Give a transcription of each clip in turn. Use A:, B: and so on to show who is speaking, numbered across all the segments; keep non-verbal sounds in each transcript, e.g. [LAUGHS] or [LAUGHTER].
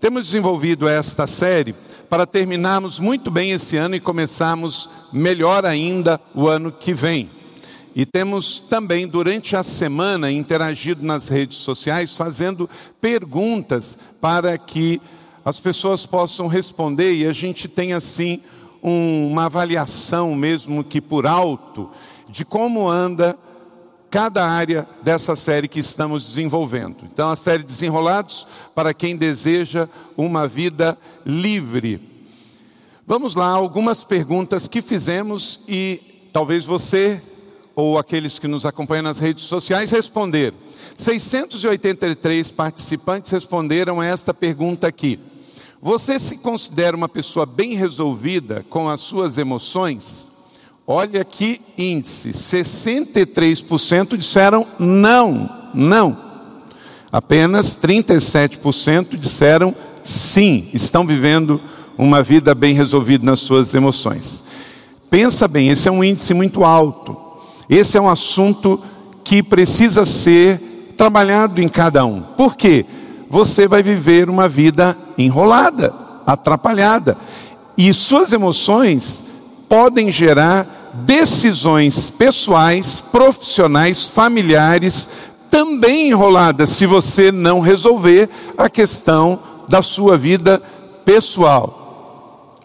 A: Temos desenvolvido esta série para terminarmos muito bem esse ano e começarmos melhor ainda o ano que vem. E temos também, durante a semana, interagido nas redes sociais, fazendo perguntas para que as pessoas possam responder e a gente tem, assim, um, uma avaliação, mesmo que por alto, de como anda cada área dessa série que estamos desenvolvendo. Então, a série Desenrolados para quem deseja uma vida livre. Vamos lá, algumas perguntas que fizemos e talvez você ou aqueles que nos acompanham nas redes sociais responderam. 683 participantes responderam a esta pergunta aqui. Você se considera uma pessoa bem resolvida com as suas emoções? Olha que índice: 63% disseram não, não. Apenas 37% disseram sim, estão vivendo uma vida bem resolvida nas suas emoções. Pensa bem, esse é um índice muito alto. Esse é um assunto que precisa ser trabalhado em cada um. Por quê? Você vai viver uma vida enrolada, atrapalhada. E suas emoções podem gerar decisões pessoais, profissionais, familiares, também enroladas, se você não resolver a questão da sua vida pessoal.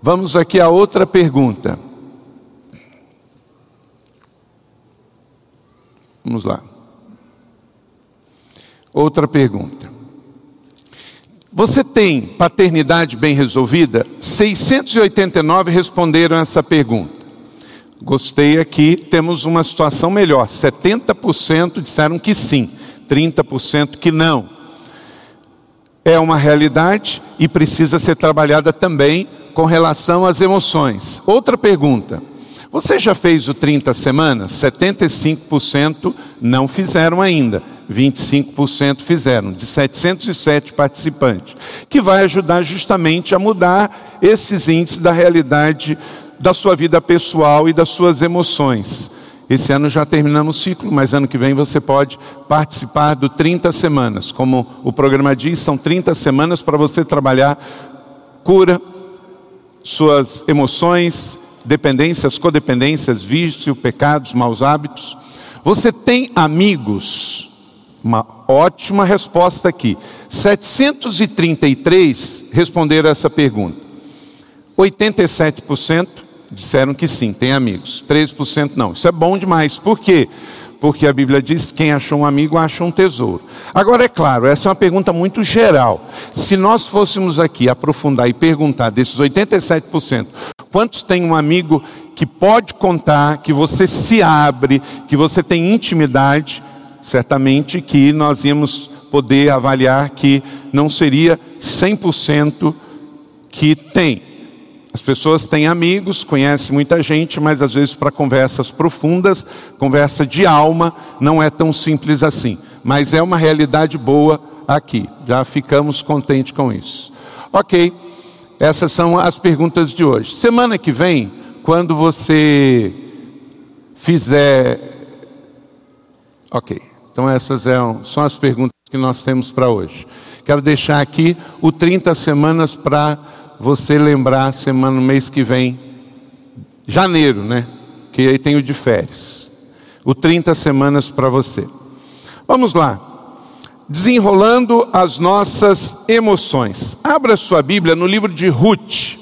A: Vamos aqui a outra pergunta. Vamos lá. Outra pergunta. Você tem paternidade bem resolvida? 689 responderam essa pergunta. Gostei aqui, temos uma situação melhor. 70% disseram que sim, 30% que não. É uma realidade e precisa ser trabalhada também com relação às emoções. Outra pergunta. Você já fez o 30 semanas? 75% não fizeram ainda. 25% fizeram, de 707 participantes, que vai ajudar justamente a mudar esses índices da realidade da sua vida pessoal e das suas emoções. Esse ano já terminamos o ciclo, mas ano que vem você pode participar do 30 semanas. Como o programa diz, são 30 semanas para você trabalhar cura, suas emoções, dependências, codependências, vício, pecados, maus hábitos. Você tem amigos? Uma ótima resposta aqui. 733 responderam essa pergunta. 87% disseram que sim, tem amigos. 13% não. Isso é bom demais. Por quê? Porque a Bíblia diz que quem achou um amigo acha um tesouro. Agora, é claro, essa é uma pergunta muito geral. Se nós fôssemos aqui aprofundar e perguntar desses 87%, quantos tem um amigo que pode contar, que você se abre, que você tem intimidade, certamente que nós íamos poder avaliar que não seria 100% que tem. As pessoas têm amigos, conhecem muita gente, mas às vezes para conversas profundas, conversa de alma, não é tão simples assim. Mas é uma realidade boa aqui. Já ficamos contentes com isso. Ok, essas são as perguntas de hoje. Semana que vem, quando você fizer. Ok, então essas são as perguntas que nós temos para hoje. Quero deixar aqui o 30 semanas para você lembrar semana, mês que vem, janeiro, né? Que aí tem o de férias. O 30 semanas para você. Vamos lá. Desenrolando as nossas emoções. Abra sua Bíblia no livro de Ruth.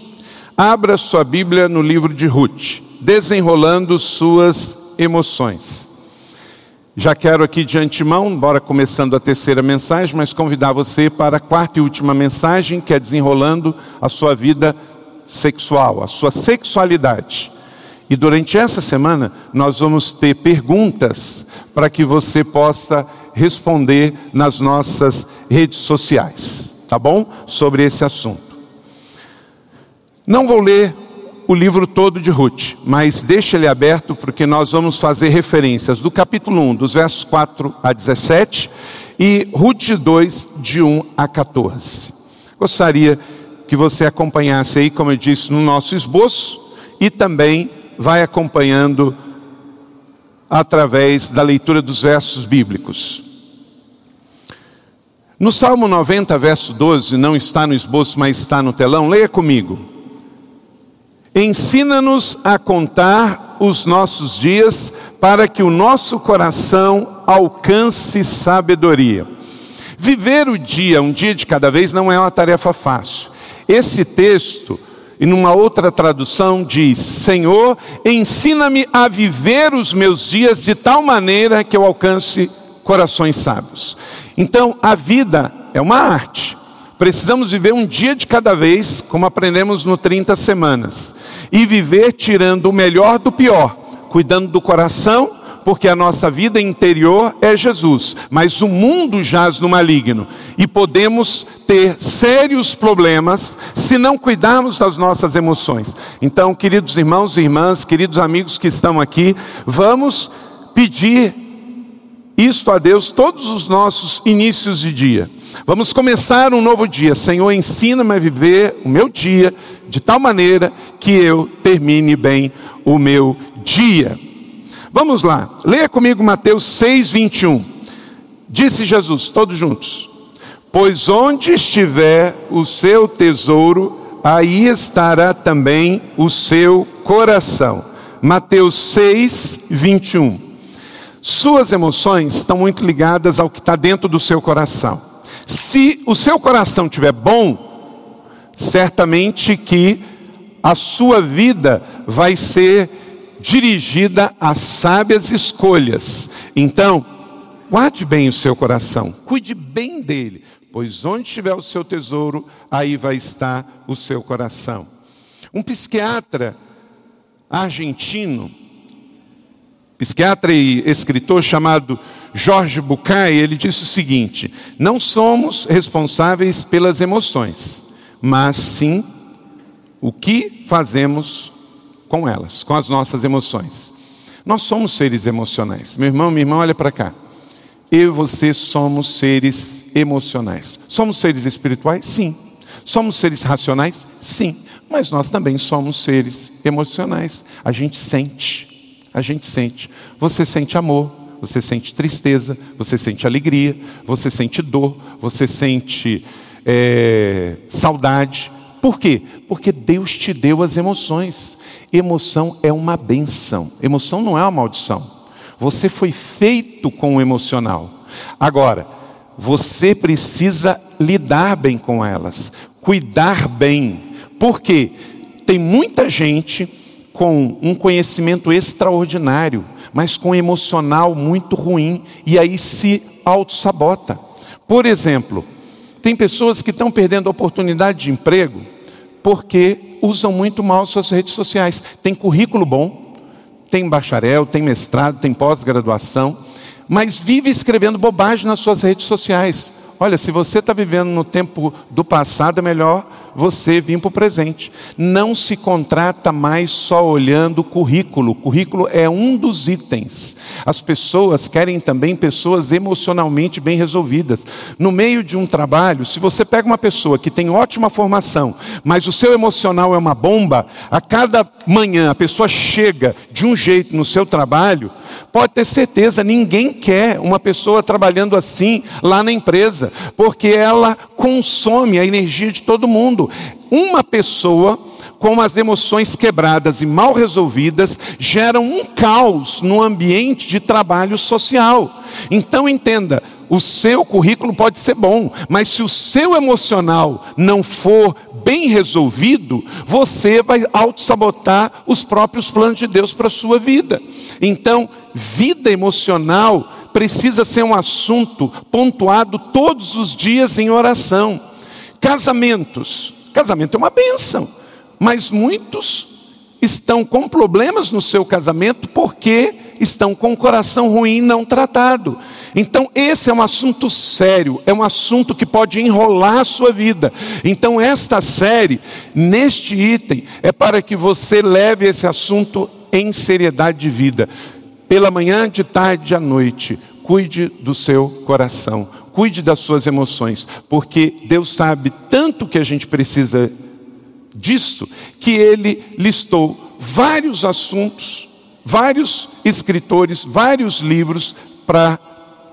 A: Abra sua Bíblia no livro de Ruth. Desenrolando suas emoções. Já quero aqui de antemão, bora começando a terceira mensagem, mas convidar você para a quarta e última mensagem, que é desenrolando a sua vida sexual, a sua sexualidade. E durante essa semana nós vamos ter perguntas para que você possa responder nas nossas redes sociais, tá bom? Sobre esse assunto. Não vou ler o livro todo de Ruth, mas deixa ele aberto porque nós vamos fazer referências do capítulo 1, dos versos 4 a 17 e Ruth 2, de 1 a 14. Gostaria que você acompanhasse aí, como eu disse, no nosso esboço e também vai acompanhando através da leitura dos versos bíblicos. No Salmo 90, verso 12, não está no esboço, mas está no telão, leia comigo. Ensina-nos a contar os nossos dias para que o nosso coração alcance sabedoria. Viver o dia, um dia de cada vez, não é uma tarefa fácil. Esse texto, e numa outra tradução, diz: Senhor, ensina-me a viver os meus dias de tal maneira que eu alcance corações sábios. Então, a vida é uma arte. Precisamos viver um dia de cada vez, como aprendemos no 30 semanas, e viver tirando o melhor do pior, cuidando do coração, porque a nossa vida interior é Jesus, mas o mundo jaz no maligno e podemos ter sérios problemas se não cuidarmos das nossas emoções. Então, queridos irmãos e irmãs, queridos amigos que estão aqui, vamos pedir isto a Deus todos os nossos inícios de dia. Vamos começar um novo dia. Senhor, ensina-me a viver o meu dia de tal maneira que eu termine bem o meu dia. Vamos lá, leia comigo Mateus 6, 21. Disse Jesus, todos juntos: Pois onde estiver o seu tesouro, aí estará também o seu coração. Mateus 6, 21. Suas emoções estão muito ligadas ao que está dentro do seu coração. Se o seu coração estiver bom, certamente que a sua vida vai ser dirigida a sábias escolhas. Então, guarde bem o seu coração, cuide bem dele, pois onde estiver o seu tesouro, aí vai estar o seu coração. Um psiquiatra argentino psiquiatra e escritor chamado Jorge Bucay, ele disse o seguinte: não somos responsáveis pelas emoções, mas sim o que fazemos com elas, com as nossas emoções. Nós somos seres emocionais. Meu irmão, minha irmã, olha para cá. Eu e você somos seres emocionais. Somos seres espirituais? Sim. Somos seres racionais? Sim. Mas nós também somos seres emocionais. A gente sente. A gente sente. Você sente amor, você sente tristeza, você sente alegria, você sente dor, você sente é, saudade. Por quê? Porque Deus te deu as emoções. Emoção é uma benção. Emoção não é uma maldição. Você foi feito com o emocional. Agora, você precisa lidar bem com elas, cuidar bem. Por quê? Tem muita gente com um conhecimento extraordinário, mas com um emocional muito ruim, e aí se auto-sabota. Por exemplo, tem pessoas que estão perdendo a oportunidade de emprego porque usam muito mal suas redes sociais. Tem currículo bom, tem bacharel, tem mestrado, tem pós-graduação, mas vive escrevendo bobagem nas suas redes sociais. Olha, se você está vivendo no tempo do passado, é melhor você vir para o presente. Não se contrata mais só olhando o currículo. O currículo é um dos itens. As pessoas querem também pessoas emocionalmente bem resolvidas. No meio de um trabalho, se você pega uma pessoa que tem ótima formação, mas o seu emocional é uma bomba, a cada manhã a pessoa chega de um jeito no seu trabalho, Pode ter certeza, ninguém quer uma pessoa trabalhando assim lá na empresa, porque ela consome a energia de todo mundo. Uma pessoa com as emoções quebradas e mal resolvidas geram um caos no ambiente de trabalho social. Então entenda, o seu currículo pode ser bom, mas se o seu emocional não for bem resolvido, você vai auto-sabotar os próprios planos de Deus para a sua vida. Então, vida emocional precisa ser um assunto pontuado todos os dias em oração. Casamentos. Casamento é uma benção, mas muitos estão com problemas no seu casamento porque estão com o coração ruim não tratado. Então, esse é um assunto sério, é um assunto que pode enrolar a sua vida. Então, esta série, neste item, é para que você leve esse assunto em seriedade de vida pela manhã, de tarde, à noite. Cuide do seu coração, cuide das suas emoções, porque Deus sabe tanto que a gente precisa disso, que Ele listou vários assuntos, vários escritores, vários livros para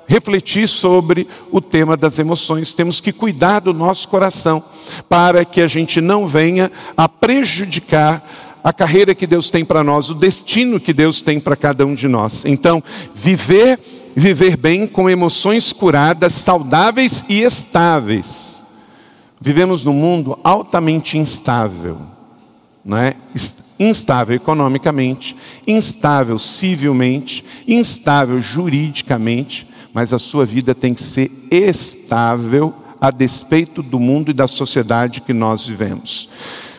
A: refletir sobre o tema das emoções. Temos que cuidar do nosso coração para que a gente não venha a prejudicar a carreira que Deus tem para nós, o destino que Deus tem para cada um de nós. Então, viver, viver bem com emoções curadas, saudáveis e estáveis. Vivemos num mundo altamente instável, não é? Instável economicamente, instável civilmente, instável juridicamente, mas a sua vida tem que ser estável a despeito do mundo e da sociedade que nós vivemos.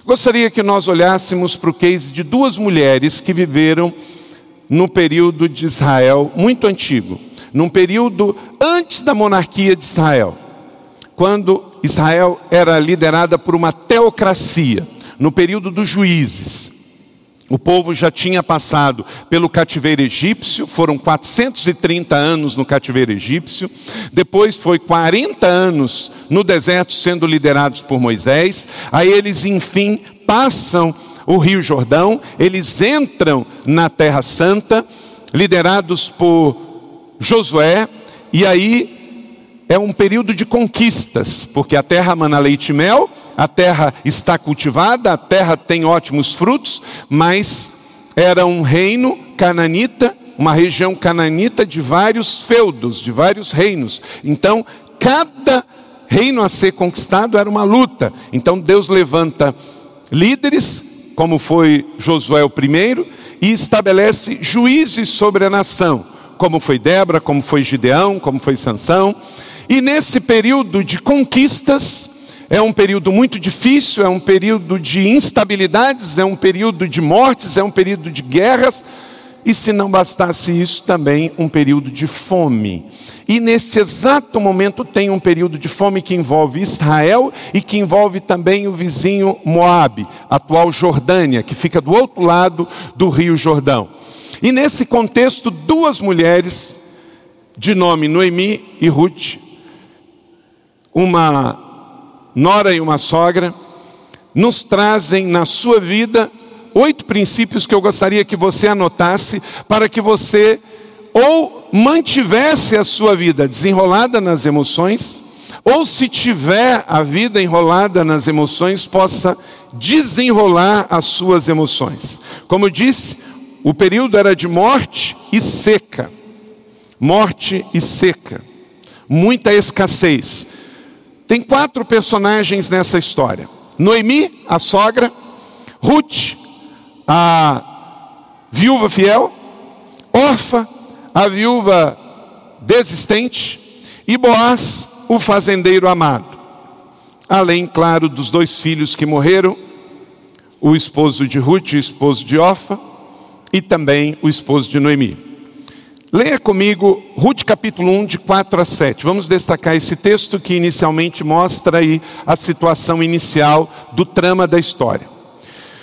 A: Gostaria que nós olhássemos para o case de duas mulheres que viveram no período de Israel muito antigo, num período antes da monarquia de Israel, quando Israel era liderada por uma teocracia, no período dos juízes. O povo já tinha passado pelo cativeiro egípcio, foram 430 anos no cativeiro egípcio, depois foi 40 anos no deserto sendo liderados por Moisés, aí eles enfim passam o Rio Jordão, eles entram na Terra Santa, liderados por Josué, e aí é um período de conquistas, porque a terra mana leite e mel, a terra está cultivada, a terra tem ótimos frutos, mas era um reino cananita, uma região cananita de vários feudos, de vários reinos. Então, cada reino a ser conquistado era uma luta. Então, Deus levanta líderes, como foi Josué o primeiro, e estabelece juízes sobre a nação, como foi Débora, como foi Gideão, como foi Sansão. E nesse período de conquistas, é um período muito difícil, é um período de instabilidades, é um período de mortes, é um período de guerras, e se não bastasse isso, também um período de fome. E neste exato momento tem um período de fome que envolve Israel e que envolve também o vizinho Moabe, atual Jordânia, que fica do outro lado do Rio Jordão. E nesse contexto, duas mulheres de nome Noemi e Ruth, uma nora e uma sogra, nos trazem na sua vida oito princípios que eu gostaria que você anotasse para que você ou mantivesse a sua vida desenrolada nas emoções, ou se tiver a vida enrolada nas emoções, possa desenrolar as suas emoções. Como disse, o período era de morte e seca. Morte e seca. Muita escassez. Tem quatro personagens nessa história: Noemi, a sogra, Ruth, a viúva fiel, Orfa, a viúva desistente, e Boaz, o fazendeiro amado. Além, claro, dos dois filhos que morreram, o esposo de Ruth, o esposo de Orfa, e também o esposo de Noemi. Leia comigo Ruth capítulo 1, de 4 a 7. Vamos destacar esse texto que inicialmente mostra aí a situação inicial do trama da história.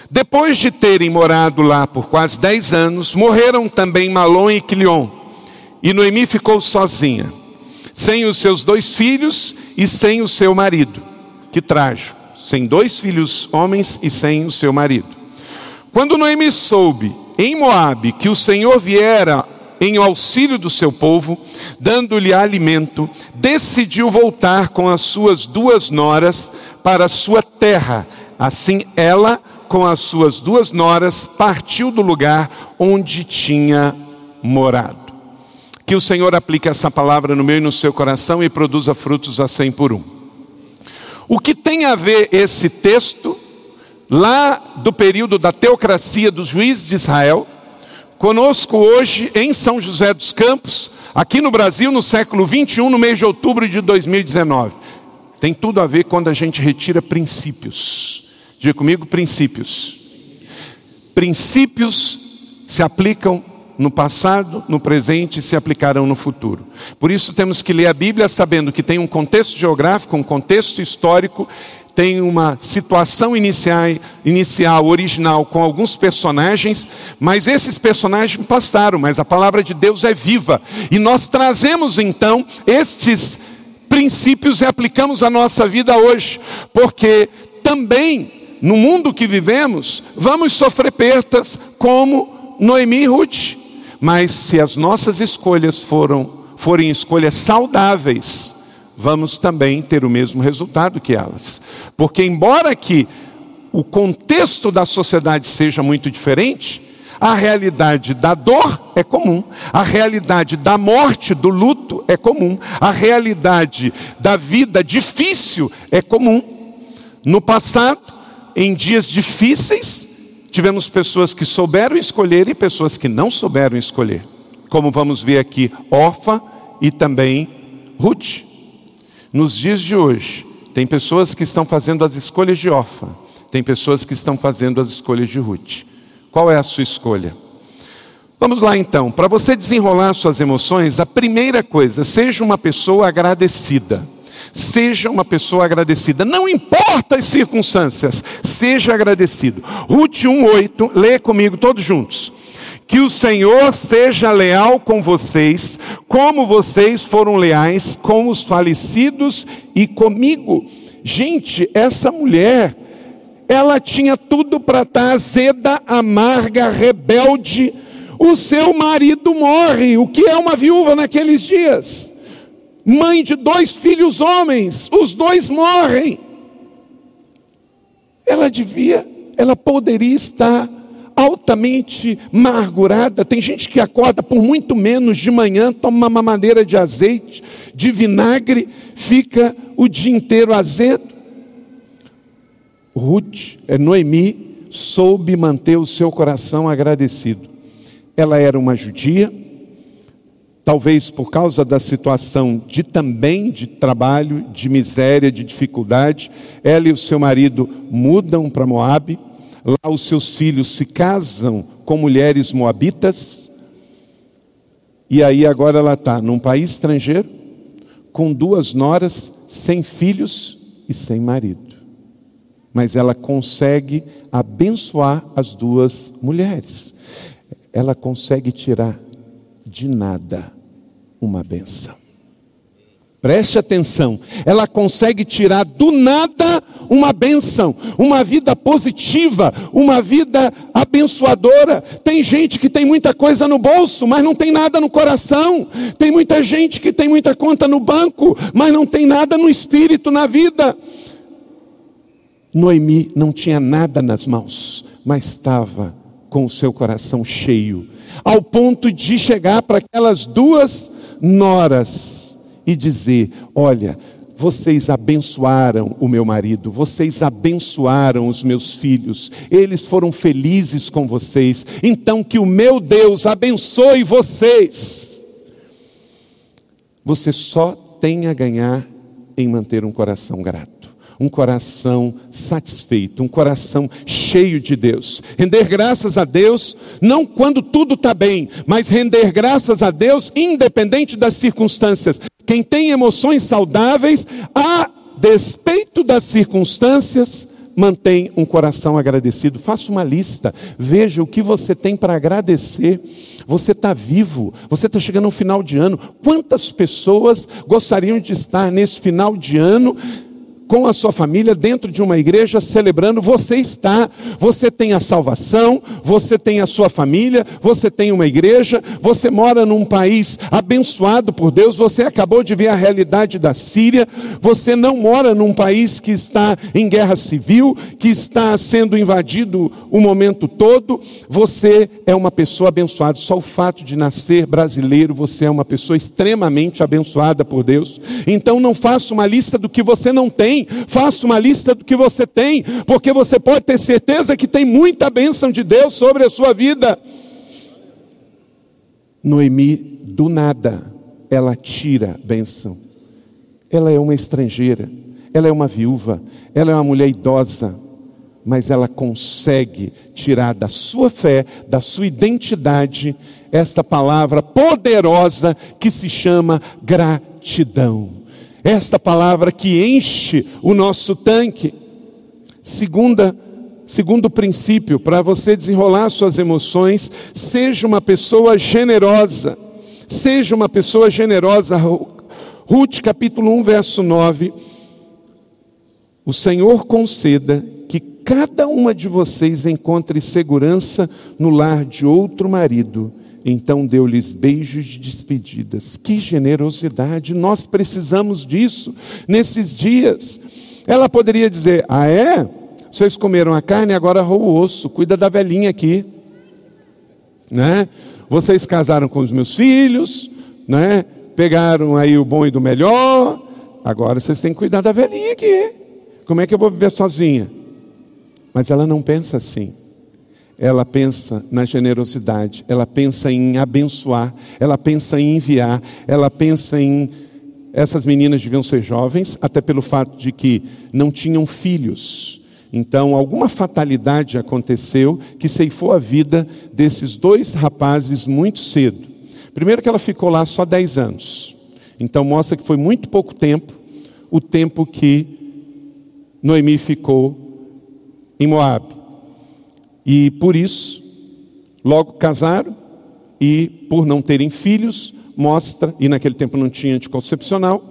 A: Depois de terem morado lá por quase 10 anos, morreram também Malom e Quilion. E Noemi ficou sozinha, sem os seus dois filhos e sem o seu marido. Que trágico, sem dois filhos homens e sem o seu marido. Quando Noemi soube em Moabe que o Senhor viera em auxílio do seu povo, dando-lhe alimento, decidiu voltar com as suas duas noras para a sua terra. Assim ela, com as suas duas noras, partiu do lugar onde tinha morado. Que o Senhor aplique essa palavra no meu e no seu coração e produza frutos a cem por um. O que tem a ver esse texto, lá do período da teocracia dos juízes de Israel, conosco hoje em São José dos Campos, aqui no Brasil, no século 21, no mês de outubro de 2019. Tem tudo a ver quando a gente retira princípios. Diga comigo, princípios. Princípios se aplicam no passado, no presente e se aplicarão no futuro. Por isso temos que ler a Bíblia sabendo que tem um contexto geográfico, um contexto histórico tem uma situação inicial, inicial, original, com alguns personagens, mas esses personagens passaram, mas a palavra de Deus é viva. E nós trazemos então estes princípios e aplicamos à nossa vida hoje, porque também no mundo que vivemos, vamos sofrer perdas como Noemi e Ruth. Mas se as nossas escolhas foram forem escolhas saudáveis, vamos também ter o mesmo resultado que elas. Porque, embora que o contexto da sociedade seja muito diferente, a realidade da dor é comum, a realidade da morte, do luto é comum, a realidade da vida difícil é comum. No passado, em dias difíceis, tivemos pessoas que souberam escolher e pessoas que não souberam escolher. Como vamos ver aqui, Orfa e também Ruth. Nos dias de hoje, tem pessoas que estão fazendo as escolhas de Orfa, tem pessoas que estão fazendo as escolhas de Ruth. Qual é a sua escolha? Vamos lá então, para você desenrolar suas emoções, a primeira coisa, seja uma pessoa agradecida. Seja uma pessoa agradecida, não importa as circunstâncias, seja agradecido. Ruth 1,8, lê comigo todos juntos. Que o Senhor seja leal com vocês, como vocês foram leais com os falecidos e comigo. Gente, essa mulher ela tinha tudo para estar azeda, amarga, rebelde. O seu marido morre. O que é uma viúva naqueles dias? Mãe de dois filhos homens, os dois morrem. Ela devia, ela poderia estar altamente amargurada. Tem gente que acorda por muito menos de manhã, toma uma mamadeira de azeite, de vinagre, fica o dia inteiro azedo. Ruth, é, Noemi, soube manter o seu coração agradecido. Ela era uma judia, talvez por causa da situação de também de trabalho, de miséria, de dificuldade, ela e o seu marido mudam para Moabe. Lá os seus filhos se casam com mulheres moabitas. E aí agora ela está num país estrangeiro, com duas noras, sem filhos e sem marido mas ela consegue abençoar as duas mulheres. Ela consegue tirar de nada uma benção. Preste atenção, ela consegue tirar do nada uma benção, uma vida positiva, uma vida abençoadora. Tem gente que tem muita coisa no bolso, mas não tem nada no coração. Tem muita gente que tem muita conta no banco, mas não tem nada no espírito, na vida. Noemi não tinha nada nas mãos, mas estava com o seu coração cheio, ao ponto de chegar para aquelas duas noras e dizer: Olha, vocês abençoaram o meu marido, vocês abençoaram os meus filhos, eles foram felizes com vocês, então que o meu Deus abençoe vocês. Você só tem a ganhar em manter um coração grato um coração satisfeito, um coração cheio de Deus. Render graças a Deus, não quando tudo está bem, mas render graças a Deus independente das circunstâncias. Quem tem emoções saudáveis, a despeito das circunstâncias, mantém um coração agradecido. Faça uma lista, veja o que você tem para agradecer. Você está vivo, você está chegando no final de ano. Quantas pessoas gostariam de estar nesse final de ano com a sua família dentro de uma igreja celebrando, você está, você tem a salvação, você tem a sua família, você tem uma igreja, você mora num país abençoado por Deus, você acabou de ver a realidade da Síria, você não mora num país que está em guerra civil, que está sendo invadido o momento todo, você é uma pessoa abençoada, só o fato de nascer brasileiro, você é uma pessoa extremamente abençoada por Deus. Então não faça uma lista do que você não tem tem, faça uma lista do que você tem, porque você pode ter certeza que tem muita bênção de Deus sobre a sua vida. Noemi, do nada, ela tira bênção. Ela é uma estrangeira, ela é uma viúva, ela é uma mulher idosa, mas ela consegue tirar da sua fé, da sua identidade, esta palavra poderosa que se chama gratidão esta palavra que enche o nosso tanque. Segunda, segundo princípio, para você desenrolar suas emoções, seja uma pessoa generosa. Seja uma pessoa generosa. Ruth capítulo 1, verso 9. O Senhor conceda que cada uma de vocês encontre segurança no lar de outro marido, Então deu-lhes beijos de despedidas. Que generosidade! Nós precisamos disso nesses dias. Ela poderia dizer: Ah, é? Vocês comeram a carne, agora rou o osso. Cuida da velhinha aqui. Né? Vocês casaram com os meus filhos, né? Pegaram aí o bom e do melhor. Agora vocês têm que cuidar da velhinha aqui. Como é que eu vou viver sozinha? Mas ela não pensa assim. Ela pensa na generosidade, ela pensa em abençoar, ela pensa em enviar, ela pensa em. Essas meninas deviam ser jovens, até pelo fato de que não tinham filhos. Então, alguma fatalidade aconteceu que ceifou a vida desses dois rapazes muito cedo. Primeiro, que ela ficou lá só 10 anos. Então, mostra que foi muito pouco tempo o tempo que Noemi ficou em Moab. E por isso, logo casaram e por não terem filhos, mostra, e naquele tempo não tinha anticoncepcional,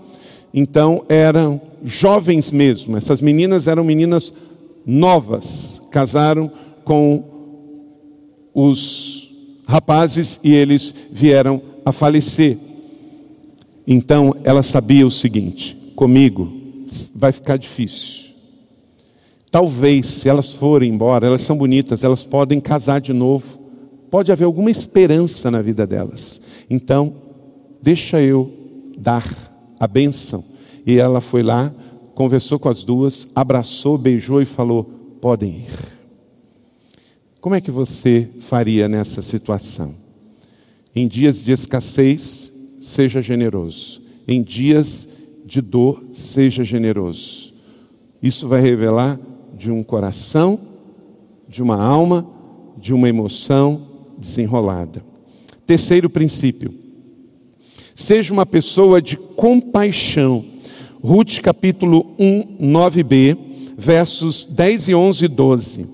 A: então eram jovens mesmo. Essas meninas eram meninas novas, casaram com os rapazes e eles vieram a falecer. Então ela sabia o seguinte: comigo vai ficar difícil. Talvez, se elas forem embora, elas são bonitas, elas podem casar de novo. Pode haver alguma esperança na vida delas. Então, deixa eu dar a bênção. E ela foi lá, conversou com as duas, abraçou, beijou e falou: podem ir. Como é que você faria nessa situação? Em dias de escassez, seja generoso. Em dias de dor, seja generoso. Isso vai revelar de um coração, de uma alma, de uma emoção desenrolada. Terceiro princípio. Seja uma pessoa de compaixão. Ruth capítulo 1, 9b, versos 10 e 11 e 12.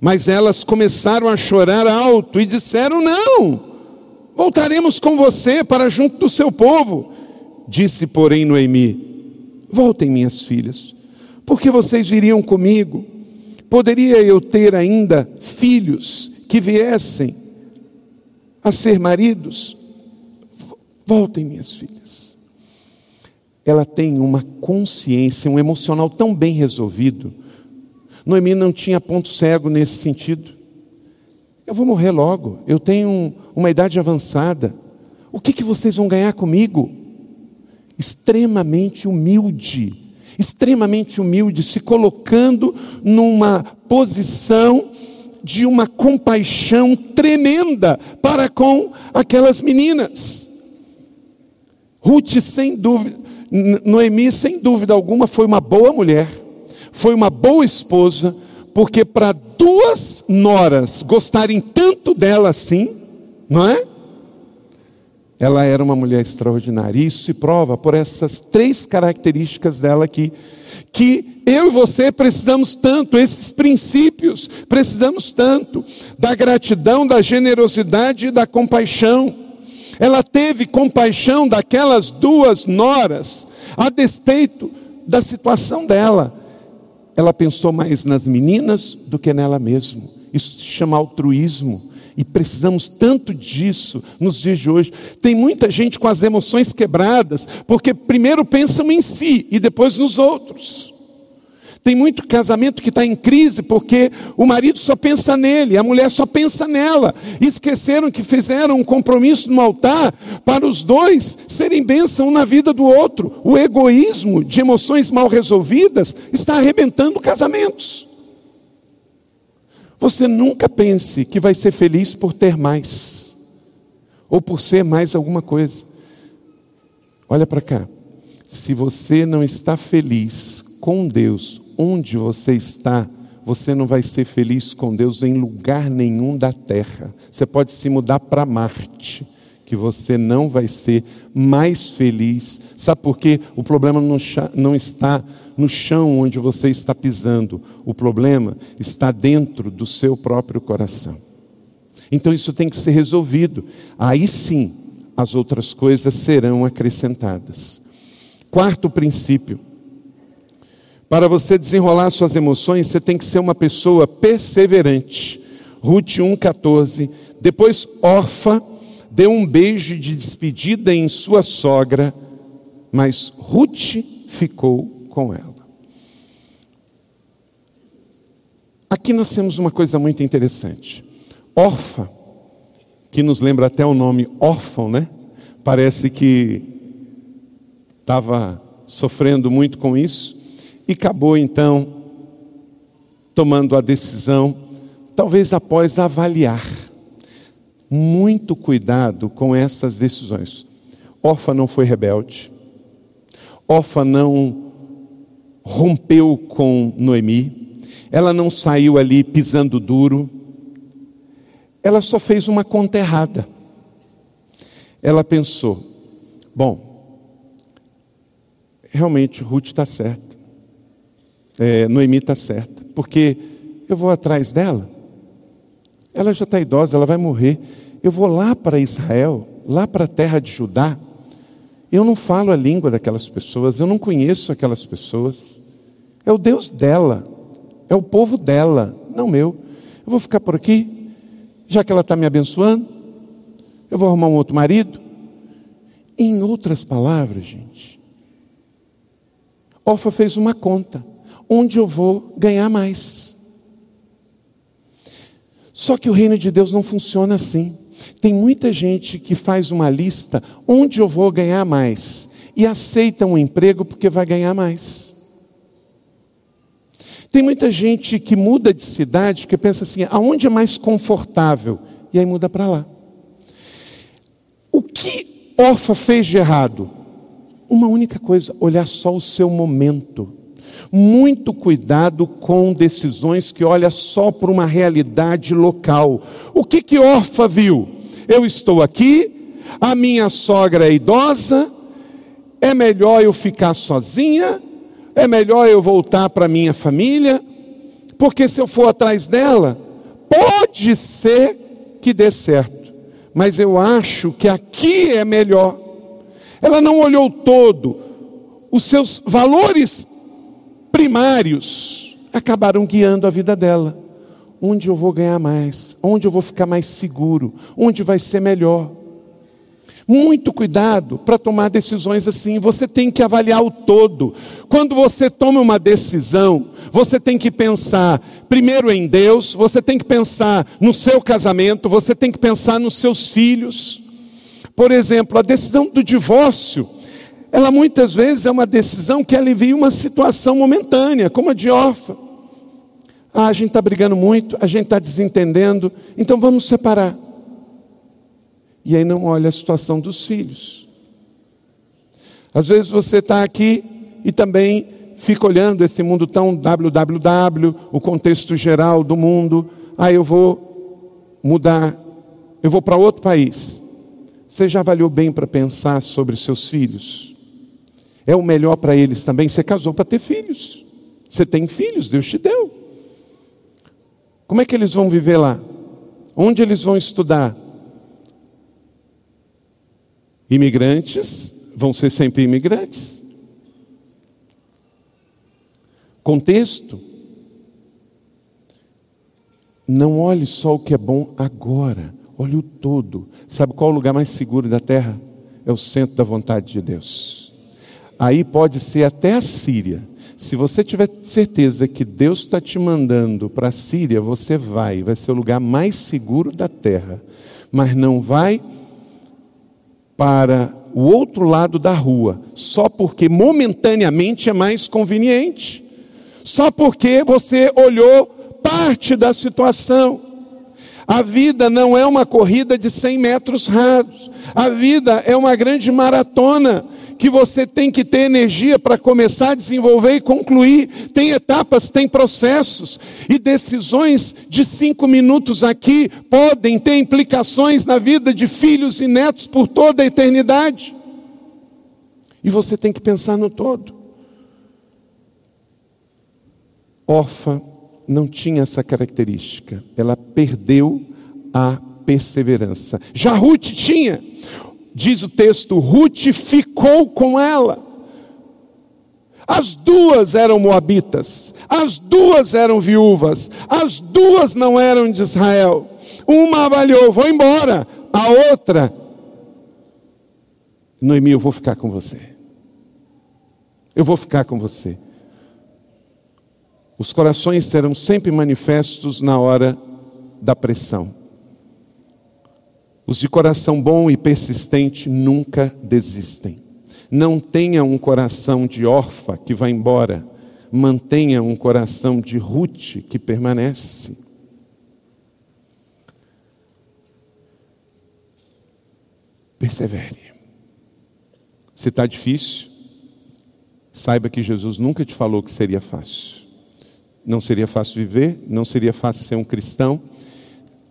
A: Mas elas começaram a chorar alto e disseram: Não, voltaremos com você para junto do seu povo. Disse, porém, Noemi: Voltem, minhas filhas, porque vocês viriam comigo. Poderia eu ter ainda filhos que viessem a ser maridos? Voltem, minhas filhas. Ela tem uma consciência, um emocional tão bem resolvido. Noemi não tinha ponto cego nesse sentido. Eu vou morrer logo, eu tenho uma idade avançada. O que, que vocês vão ganhar comigo? Extremamente humilde extremamente humilde, se colocando numa posição de uma compaixão tremenda para com aquelas meninas. Ruth, sem dúvida, Noemi, sem dúvida alguma, foi uma boa mulher, foi uma boa esposa, porque para duas noras gostarem tanto dela assim, não é? Ela era uma mulher extraordinária. E isso se prova por essas três características dela aqui. Que eu e você precisamos tanto, esses princípios, precisamos tanto da gratidão, da generosidade e da compaixão. Ela teve compaixão daquelas duas noras, a despeito da situação dela. Ela pensou mais nas meninas do que nela mesma. Isso se chama altruísmo. E precisamos tanto disso nos dias de hoje. Tem muita gente com as emoções quebradas, porque primeiro pensam em si e depois nos outros. Tem muito casamento que está em crise porque o marido só pensa nele, a mulher só pensa nela. E esqueceram que fizeram um compromisso no altar para os dois serem bênção na vida do outro. O egoísmo de emoções mal resolvidas está arrebentando casamentos. Você nunca pense que vai ser feliz por ter mais, ou por ser mais alguma coisa. Olha para cá. Se você não está feliz com Deus, onde você está, você não vai ser feliz com Deus em lugar nenhum da terra. Você pode se mudar para Marte, que você não vai ser mais feliz. Sabe por quê? O problema não está no chão onde você está pisando. O problema está dentro do seu próprio coração. Então isso tem que ser resolvido. Aí sim, as outras coisas serão acrescentadas. Quarto princípio. Para você desenrolar suas emoções, você tem que ser uma pessoa perseverante. Ruth 1,14. Depois, Orfa, deu um beijo de despedida em sua sogra, mas Ruth ficou com ela. Aqui nós temos uma coisa muito interessante. Orfa, que nos lembra até o nome órfão, né? Parece que estava sofrendo muito com isso e acabou então tomando a decisão, talvez após avaliar. Muito cuidado com essas decisões. Orfa não foi rebelde. Orfa não rompeu com Noemi. Ela não saiu ali pisando duro. Ela só fez uma conta errada. Ela pensou: bom, realmente Ruth está certa. É, Noemi está certa. Porque eu vou atrás dela. Ela já está idosa, ela vai morrer. Eu vou lá para Israel, lá para a terra de Judá. Eu não falo a língua daquelas pessoas, eu não conheço aquelas pessoas. É o Deus dela, é o povo dela, não meu. Eu vou ficar por aqui, já que ela está me abençoando, eu vou arrumar um outro marido. Em outras palavras, gente, Orfa fez uma conta: onde eu vou ganhar mais? Só que o reino de Deus não funciona assim. Tem muita gente que faz uma lista onde eu vou ganhar mais e aceita um emprego porque vai ganhar mais. Tem muita gente que muda de cidade que pensa assim: aonde é mais confortável? E aí muda para lá. O que Orfa fez de errado? Uma única coisa: olhar só o seu momento. Muito cuidado com decisões que olha só para uma realidade local. O que que Orfa viu? Eu estou aqui, a minha sogra é idosa, é melhor eu ficar sozinha, é melhor eu voltar para minha família, porque se eu for atrás dela, pode ser que dê certo, mas eu acho que aqui é melhor. Ela não olhou todo, os seus valores primários acabaram guiando a vida dela. Onde eu vou ganhar mais? Onde eu vou ficar mais seguro? Onde vai ser melhor? Muito cuidado para tomar decisões assim. Você tem que avaliar o todo. Quando você toma uma decisão, você tem que pensar primeiro em Deus, você tem que pensar no seu casamento, você tem que pensar nos seus filhos. Por exemplo, a decisão do divórcio ela muitas vezes é uma decisão que alivia uma situação momentânea, como a de Orfa. Ah, a gente está brigando muito, a gente está desentendendo, então vamos separar. E aí não olha a situação dos filhos. Às vezes você está aqui e também fica olhando esse mundo tão www, o contexto geral do mundo. Ah, eu vou mudar, eu vou para outro país. Você já avaliou bem para pensar sobre seus filhos? É o melhor para eles também. Você casou para ter filhos. Você tem filhos, Deus te deu. Como é que eles vão viver lá? Onde eles vão estudar? Imigrantes vão ser sempre imigrantes. Contexto. Não olhe só o que é bom agora, olhe o todo. Sabe qual é o lugar mais seguro da terra? É o centro da vontade de Deus. Aí pode ser até a Síria. Se você tiver certeza que Deus está te mandando para a Síria, você vai, vai ser o lugar mais seguro da terra. Mas não vai para o outro lado da rua, só porque momentaneamente é mais conveniente, só porque você olhou parte da situação. A vida não é uma corrida de 100 metros rasos, a vida é uma grande maratona que você tem que ter energia para começar desenvolver e concluir. Tem etapas, tem processos, e decisões de cinco minutos aqui podem ter implicações na vida de filhos e netos por toda a eternidade. E você tem que pensar no todo. Orfa não tinha essa característica, ela perdeu a perseverança. Já Ruth tinha diz o texto, Ruth ficou com ela. As duas eram moabitas, as duas eram viúvas, as duas não eram de Israel. Uma avaliou, vou embora, a outra Noemi, eu vou ficar com você. Eu vou ficar com você. Os corações serão sempre manifestos na hora da pressão. Os de coração bom e persistente nunca desistem. Não tenha um coração de órfã que vai embora, mantenha um coração de Ruth que permanece. Persevere. Se está difícil, saiba que Jesus nunca te falou que seria fácil. Não seria fácil viver, não seria fácil ser um cristão.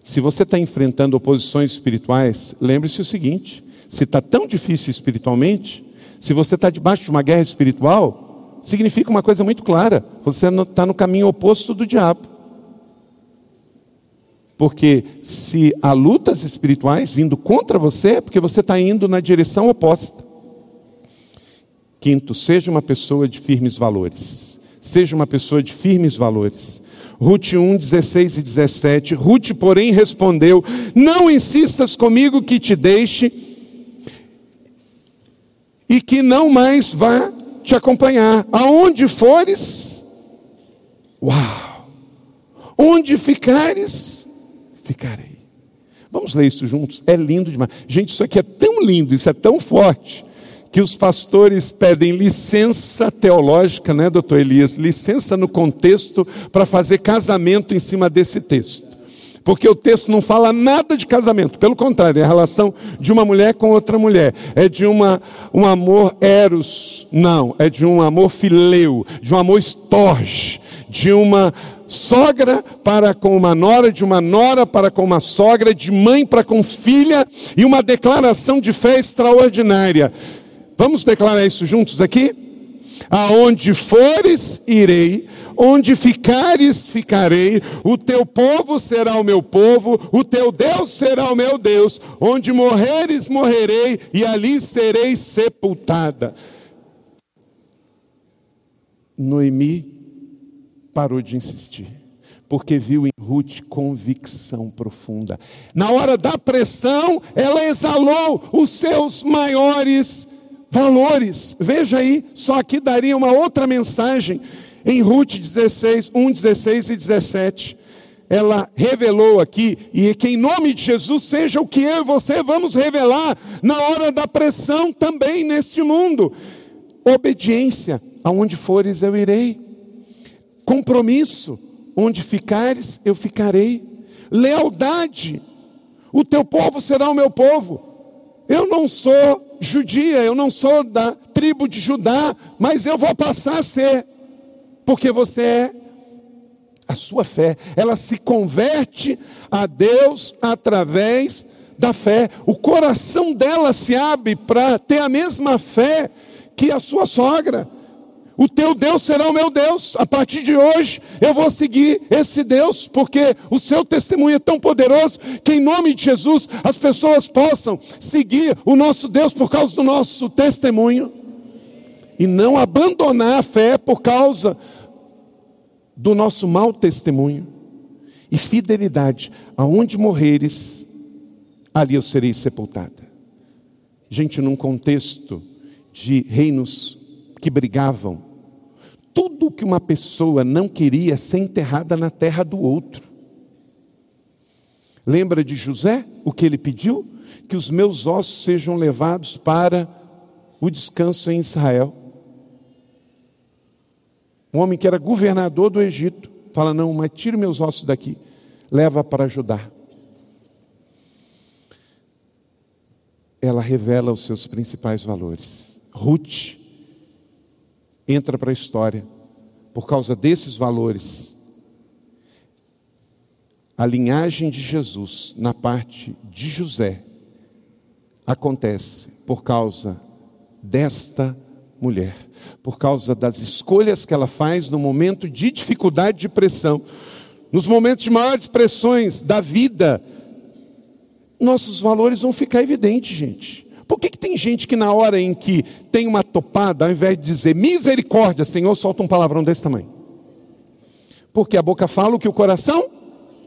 A: Se você está enfrentando oposições espirituais, lembre-se o seguinte: se está tão difícil espiritualmente, se você está debaixo de uma guerra espiritual, significa uma coisa muito clara: você está no caminho oposto do diabo. Porque se há lutas espirituais vindo contra você, é porque você está indo na direção oposta. Quinto, seja uma pessoa de firmes valores. Seja uma pessoa de firmes valores. Ruth 1, 16 e 17. Ruth, porém, respondeu: Não insistas comigo que te deixe e que não mais vá te acompanhar. Aonde fores, uau! Onde ficares, ficarei. Vamos ler isso juntos? É lindo demais. Gente, isso aqui é tão lindo, isso é tão forte que os pastores pedem licença teológica, né, doutor Elias? Licença no contexto para fazer casamento em cima desse texto. Porque o texto não fala nada de casamento, pelo contrário, é a relação de uma mulher com outra mulher, é de uma, um amor eros, não, é de um amor fileu, de um amor estorge, de uma sogra para com uma nora, de uma nora para com uma sogra, de mãe para com filha, e uma declaração de fé extraordinária. Vamos declarar isso juntos aqui? Aonde fores, irei. Onde ficares, ficarei. O teu povo será o meu povo. O teu Deus será o meu Deus. Onde morreres, morrerei. E ali serei sepultada. Noemi parou de insistir porque viu em Ruth convicção profunda. Na hora da pressão, ela exalou os seus maiores valores. Veja aí, só aqui daria uma outra mensagem em Ruth 16, 1, 16 e 17. Ela revelou aqui, e que em nome de Jesus seja o que eu e você vamos revelar na hora da pressão também neste mundo. Obediência, aonde fores eu irei. Compromisso, onde ficares eu ficarei. Lealdade, o teu povo será o meu povo. Eu não sou judia, eu não sou da tribo de Judá, mas eu vou passar a ser, porque você é a sua fé, ela se converte a Deus através da fé. O coração dela se abre para ter a mesma fé que a sua sogra. O teu Deus será o meu Deus. A partir de hoje eu vou seguir esse Deus, porque o seu testemunho é tão poderoso que, em nome de Jesus, as pessoas possam seguir o nosso Deus por causa do nosso testemunho e não abandonar a fé por causa do nosso mau testemunho. E fidelidade, aonde morreres, ali eu serei sepultada. Gente, num contexto de reinos que brigavam. Tudo que uma pessoa não queria ser enterrada na terra do outro. Lembra de José? O que ele pediu? Que os meus ossos sejam levados para o descanso em Israel. Um homem que era governador do Egito fala: Não, mas tire meus ossos daqui, leva para Judá. Ela revela os seus principais valores. Ruth entra para a história por causa desses valores. A linhagem de Jesus na parte de José acontece por causa desta mulher, por causa das escolhas que ela faz no momento de dificuldade de pressão, nos momentos de maiores pressões da vida, nossos valores vão ficar evidentes, gente. Por que, que tem gente que na hora em que tem uma topada, ao invés de dizer misericórdia, Senhor, solta um palavrão desse tamanho? Porque a boca fala o que o coração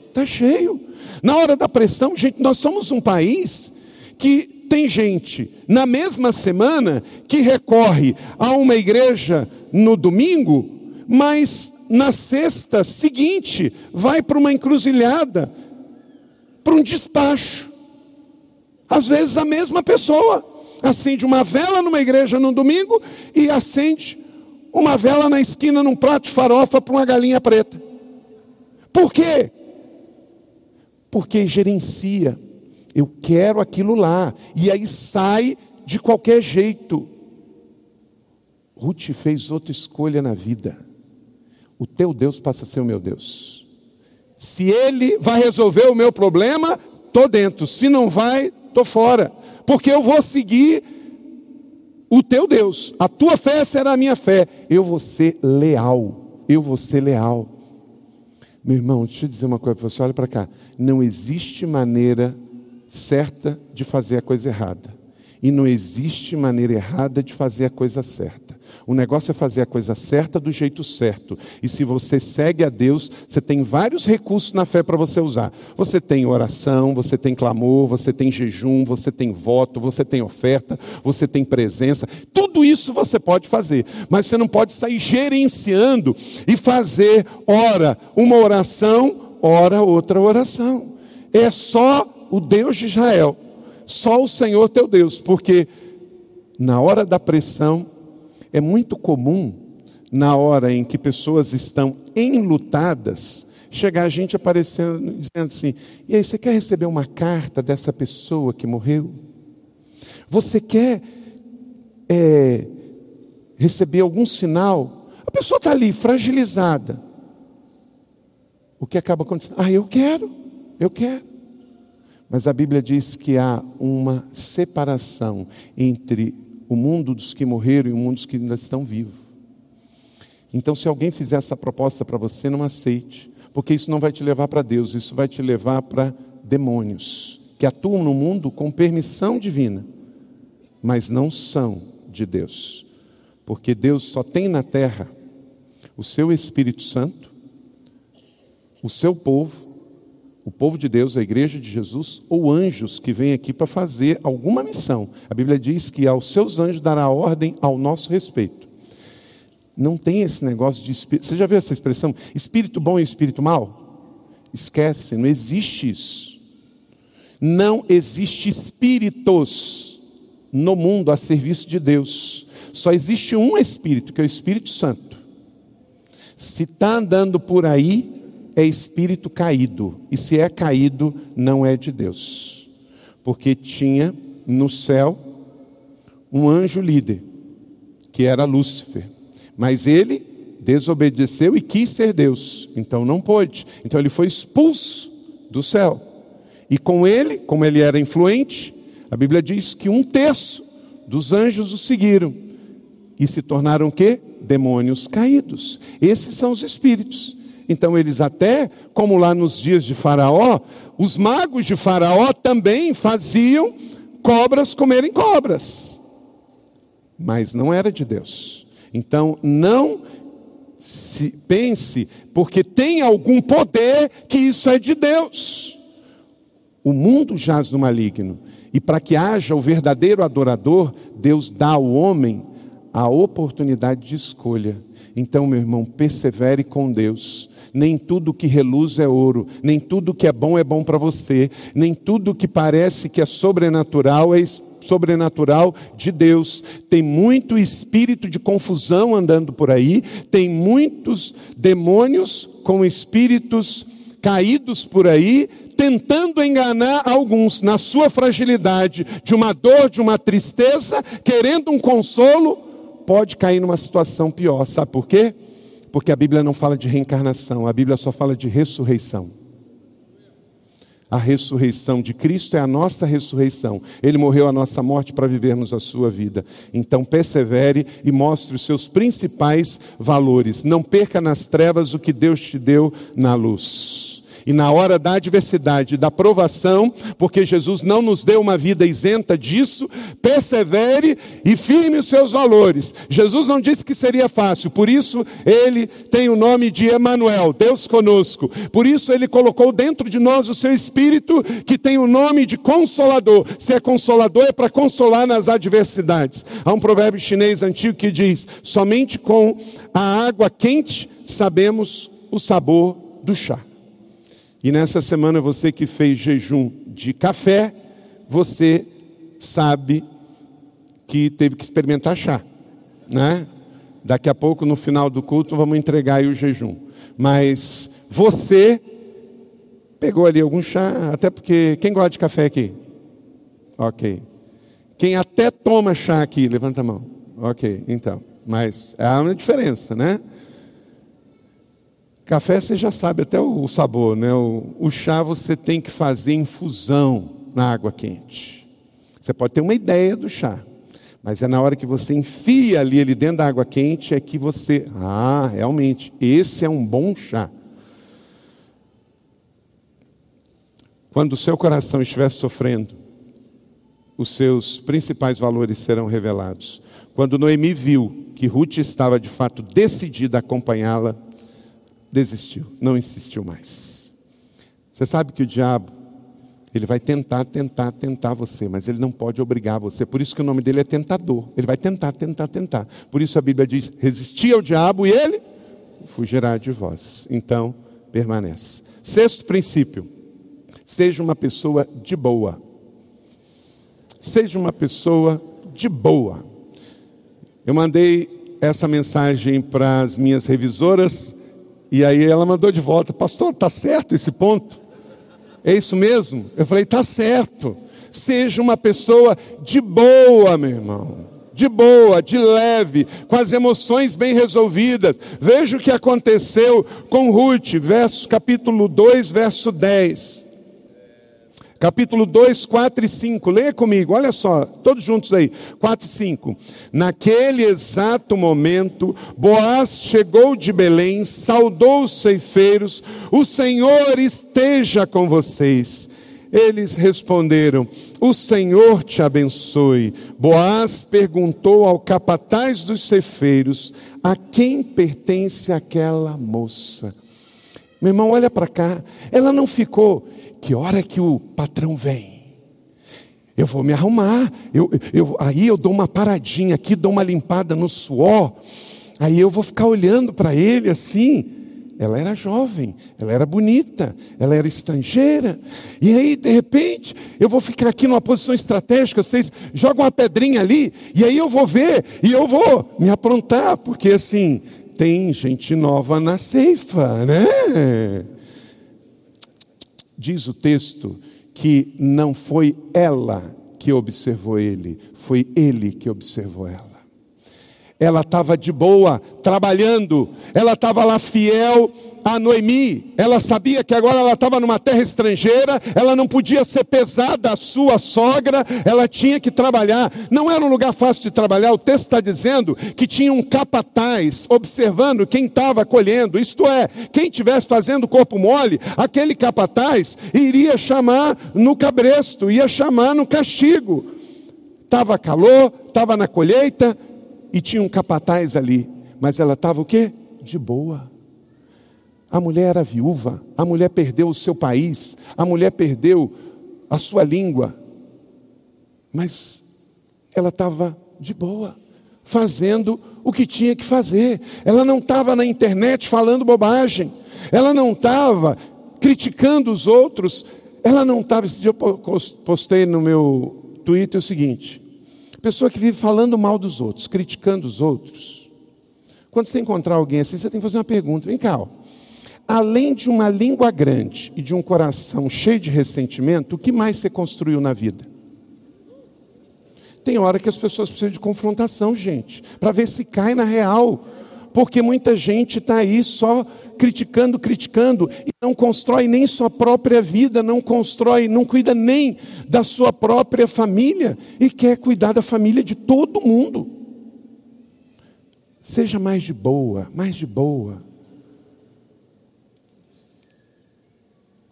A: está cheio. Na hora da pressão, gente, nós somos um país que tem gente na mesma semana que recorre a uma igreja no domingo, mas na sexta seguinte vai para uma encruzilhada, para um despacho. Às vezes a mesma pessoa acende uma vela numa igreja no domingo e acende uma vela na esquina num prato de farofa para uma galinha preta. Por quê? Porque gerencia. Eu quero aquilo lá. E aí sai de qualquer jeito. Ruth fez outra escolha na vida. O teu Deus passa a ser o meu Deus. Se ele vai resolver o meu problema, estou dentro. Se não vai, estou fora. Porque eu vou seguir o teu Deus. A tua fé será a minha fé. Eu vou ser leal. Eu vou ser leal. Meu irmão, deixa eu dizer uma coisa para você, olha para cá. Não existe maneira certa de fazer a coisa errada. E não existe maneira errada de fazer a coisa certa. O negócio é fazer a coisa certa do jeito certo. E se você segue a Deus, você tem vários recursos na fé para você usar. Você tem oração, você tem clamor, você tem jejum, você tem voto, você tem oferta, você tem presença. Tudo isso você pode fazer, mas você não pode sair gerenciando e fazer ora uma oração, ora outra oração. É só o Deus de Israel, só o Senhor teu Deus, porque na hora da pressão é muito comum, na hora em que pessoas estão enlutadas, chegar a gente aparecendo dizendo assim: e aí, você quer receber uma carta dessa pessoa que morreu? Você quer é, receber algum sinal? A pessoa está ali, fragilizada. O que acaba acontecendo? Ah, eu quero, eu quero. Mas a Bíblia diz que há uma separação entre o mundo dos que morreram e o mundo dos que ainda estão vivos. Então, se alguém fizer essa proposta para você, não aceite, porque isso não vai te levar para Deus, isso vai te levar para demônios que atuam no mundo com permissão divina, mas não são de Deus, porque Deus só tem na terra o seu Espírito Santo, o seu povo o povo de Deus, a igreja de Jesus, ou anjos que vêm aqui para fazer alguma missão. A Bíblia diz que aos seus anjos dará ordem ao nosso respeito. Não tem esse negócio de espírito. Você já viu essa expressão? Espírito bom e espírito mal? Esquece, não existe isso. Não existe espíritos no mundo a serviço de Deus. Só existe um espírito, que é o Espírito Santo. Se está andando por aí, é espírito caído, e se é caído, não é de Deus, porque tinha no céu um anjo líder, que era Lúcifer, mas ele desobedeceu e quis ser Deus, então não pôde, então ele foi expulso do céu, e com ele, como ele era influente, a Bíblia diz que um terço dos anjos o seguiram, e se tornaram o quê? Demônios caídos. Esses são os espíritos. Então eles até, como lá nos dias de Faraó, os magos de Faraó também faziam cobras comerem cobras. Mas não era de Deus. Então não se pense porque tem algum poder que isso é de Deus. O mundo jaz no maligno. E para que haja o verdadeiro adorador, Deus dá ao homem a oportunidade de escolha. Então, meu irmão, persevere com Deus nem tudo que reluz é ouro, nem tudo que é bom é bom para você, nem tudo que parece que é sobrenatural é sobrenatural de Deus. Tem muito espírito de confusão andando por aí, tem muitos demônios com espíritos caídos por aí, tentando enganar alguns na sua fragilidade, de uma dor, de uma tristeza, querendo um consolo, pode cair numa situação pior. Sabe por quê? Porque a Bíblia não fala de reencarnação, a Bíblia só fala de ressurreição. A ressurreição de Cristo é a nossa ressurreição. Ele morreu a nossa morte para vivermos a sua vida. Então persevere e mostre os seus principais valores. Não perca nas trevas o que Deus te deu na luz. E na hora da adversidade, da provação, porque Jesus não nos deu uma vida isenta disso, persevere e firme os seus valores. Jesus não disse que seria fácil, por isso ele tem o nome de Emanuel, Deus conosco. Por isso ele colocou dentro de nós o seu espírito que tem o nome de consolador. Se é consolador é para consolar nas adversidades. Há um provérbio chinês antigo que diz: "Somente com a água quente sabemos o sabor do chá". E nessa semana, você que fez jejum de café, você sabe que teve que experimentar chá, né? Daqui a pouco, no final do culto, vamos entregar aí o jejum. Mas você pegou ali algum chá, até porque. Quem gosta de café aqui? Ok. Quem até toma chá aqui, levanta a mão. Ok, então. Mas há uma diferença, né? Café você já sabe até o sabor, né? O, o, chá você tem que fazer infusão na água quente. Você pode ter uma ideia do chá, mas é na hora que você enfia ali ele dentro da água quente é que você, ah, realmente, esse é um bom chá. Quando o seu coração estiver sofrendo, os seus principais valores serão revelados. Quando Noemi viu que Ruth estava de fato decidida a acompanhá-la, desistiu, não insistiu mais. Você sabe que o diabo, ele vai tentar, tentar, tentar você, mas ele não pode obrigar você. Por isso que o nome dele é tentador. Ele vai tentar, tentar, tentar. Por isso a Bíblia diz: resistir ao diabo e ele fugirá de vós. Então, permanece. Sexto princípio: seja uma pessoa de boa. Seja uma pessoa de boa. Eu mandei essa mensagem para as minhas revisoras e aí ela mandou de volta, pastor, está certo esse ponto? É isso mesmo? Eu falei, está certo. Seja uma pessoa de boa, meu irmão. De boa, de leve, com as emoções bem resolvidas. Veja o que aconteceu com Ruth, verso, capítulo 2, verso 10. Capítulo 2, 4 e 5. Leia comigo, olha só, todos juntos aí. 4 e 5. Naquele exato momento, Boaz chegou de Belém, saudou os ceifeiros: O Senhor esteja com vocês. Eles responderam: O Senhor te abençoe. Boaz perguntou ao capataz dos ceifeiros: A quem pertence aquela moça? Meu irmão, olha para cá. Ela não ficou que hora que o patrão vem? Eu vou me arrumar, eu, eu, aí eu dou uma paradinha aqui, dou uma limpada no suor, aí eu vou ficar olhando para ele assim. Ela era jovem, ela era bonita, ela era estrangeira. E aí, de repente, eu vou ficar aqui numa posição estratégica, vocês jogam uma pedrinha ali, e aí eu vou ver, e eu vou me aprontar, porque assim, tem gente nova na ceifa, né? Diz o texto que não foi ela que observou ele, foi ele que observou ela. Ela estava de boa, trabalhando, ela estava lá fiel a Noemi, ela sabia que agora ela estava numa terra estrangeira, ela não podia ser pesada a sua sogra, ela tinha que trabalhar. Não era um lugar fácil de trabalhar, o texto está dizendo que tinha um capataz observando quem estava colhendo, isto é, quem estivesse fazendo corpo mole, aquele capataz iria chamar no cabresto, ia chamar no castigo. Estava calor, estava na colheita e tinha um capataz ali, mas ela estava o quê? De boa. A mulher era viúva, a mulher perdeu o seu país, a mulher perdeu a sua língua, mas ela estava de boa, fazendo o que tinha que fazer. Ela não estava na internet falando bobagem, ela não estava criticando os outros, ela não estava. Esse dia eu postei no meu Twitter o seguinte: pessoa que vive falando mal dos outros, criticando os outros. Quando você encontrar alguém assim, você tem que fazer uma pergunta: vem cá, ó além de uma língua grande e de um coração cheio de ressentimento, o que mais você construiu na vida? Tem hora que as pessoas precisam de confrontação, gente, para ver se cai na real. Porque muita gente está aí só criticando, criticando, e não constrói nem sua própria vida, não constrói, não cuida nem da sua própria família, e quer cuidar da família de todo mundo. Seja mais de boa, mais de boa.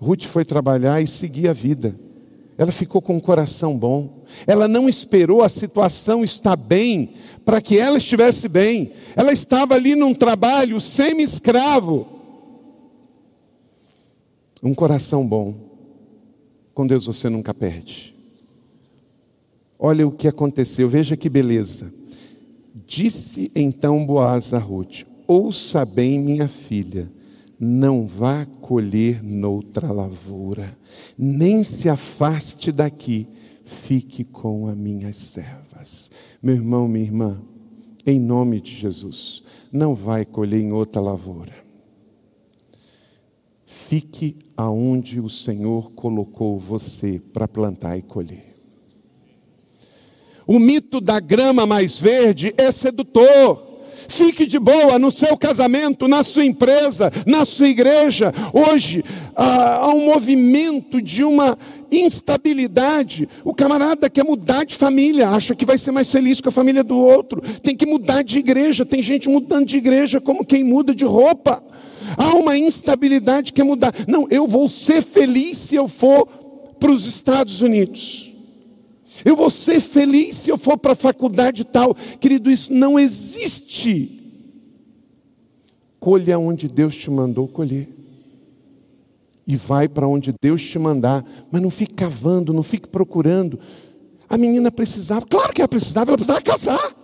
A: Ruth foi trabalhar e seguir a vida. Ela ficou com o coração bom. Ela não esperou a situação estar bem para que ela estivesse bem. Ela estava ali num trabalho semi-escravo. Um coração bom. Com Deus você nunca perde. Olha o que aconteceu, veja que beleza. Disse então Boaz a Ruth: Ouça bem, minha filha, não vá colher noutra lavoura, nem se afaste daqui, fique com as minhas servas. Meu irmão, minha irmã, em nome de Jesus, não vai colher em outra lavoura. Fique aonde o Senhor colocou você para plantar e colher. O mito da grama mais verde é sedutor. Fique de boa no seu casamento, na sua empresa, na sua igreja. Hoje há um movimento de uma instabilidade. O camarada quer mudar de família, acha que vai ser mais feliz com a família do outro. Tem que mudar de igreja. Tem gente mudando de igreja como quem muda de roupa. Há uma instabilidade que quer mudar. Não, eu vou ser feliz se eu for para os Estados Unidos. Eu vou ser feliz se eu for para a faculdade tal. Querido, isso não existe. Colha onde Deus te mandou colher. E vai para onde Deus te mandar. Mas não fique cavando, não fique procurando. A menina precisava, claro que ela precisava, ela precisava casar.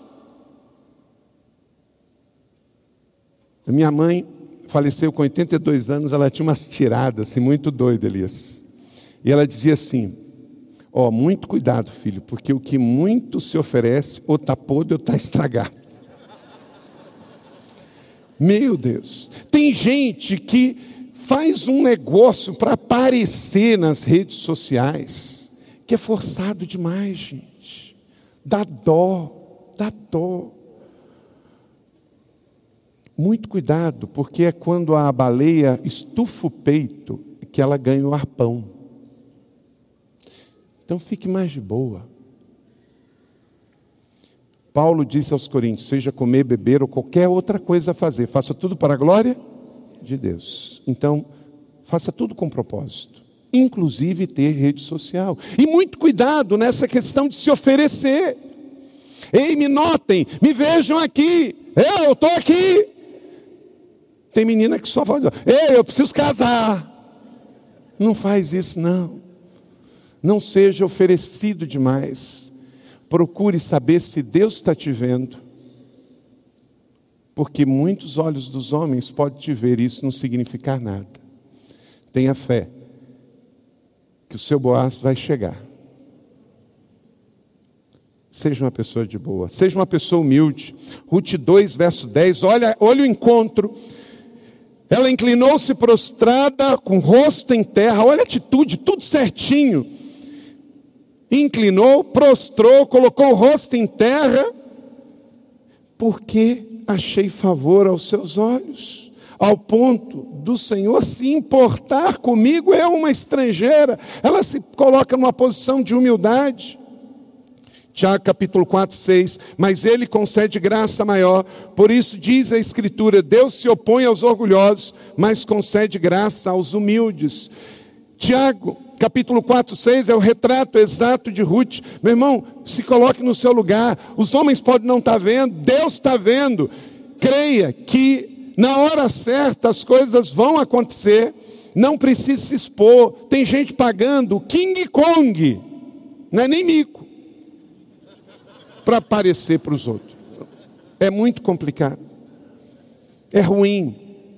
A: A minha mãe faleceu com 82 anos, ela tinha umas tiradas assim, muito doidas, Elias. E ela dizia assim: Ó, oh, muito cuidado, filho, porque o que muito se oferece, ou está podre ou está estragado. Meu Deus, tem gente que faz um negócio para aparecer nas redes sociais, que é forçado demais, gente. Dá dó, dá dó. Muito cuidado, porque é quando a baleia estufa o peito que ela ganha o arpão. Então fique mais de boa. Paulo disse aos Coríntios: seja comer, beber ou qualquer outra coisa a fazer, faça tudo para a glória de Deus. Então, faça tudo com propósito, inclusive ter rede social. E muito cuidado nessa questão de se oferecer. Ei, me notem, me vejam aqui. Eu estou aqui. Tem menina que só fala: Ei, eu preciso casar. Não faz isso, não. Não seja oferecido demais. Procure saber se Deus está te vendo. Porque muitos olhos dos homens podem te ver e isso não significar nada. Tenha fé que o seu Boaz vai chegar. Seja uma pessoa de boa, seja uma pessoa humilde. Ruth 2, verso 10, olha, olha o encontro. Ela inclinou-se prostrada, com o rosto em terra, olha a atitude, tudo certinho inclinou, prostrou, colocou o rosto em terra, porque achei favor aos seus olhos, ao ponto do Senhor se importar comigo, é uma estrangeira, ela se coloca numa posição de humildade. Tiago capítulo 4, 6, mas ele concede graça maior, por isso diz a Escritura: Deus se opõe aos orgulhosos, mas concede graça aos humildes. Tiago capítulo 4, 6 é o retrato exato de Ruth. Meu irmão, se coloque no seu lugar. Os homens podem não estar tá vendo, Deus está vendo. Creia que na hora certa as coisas vão acontecer. Não precisa se expor. Tem gente pagando King Kong, não é nem mico, para aparecer para os outros. É muito complicado. É ruim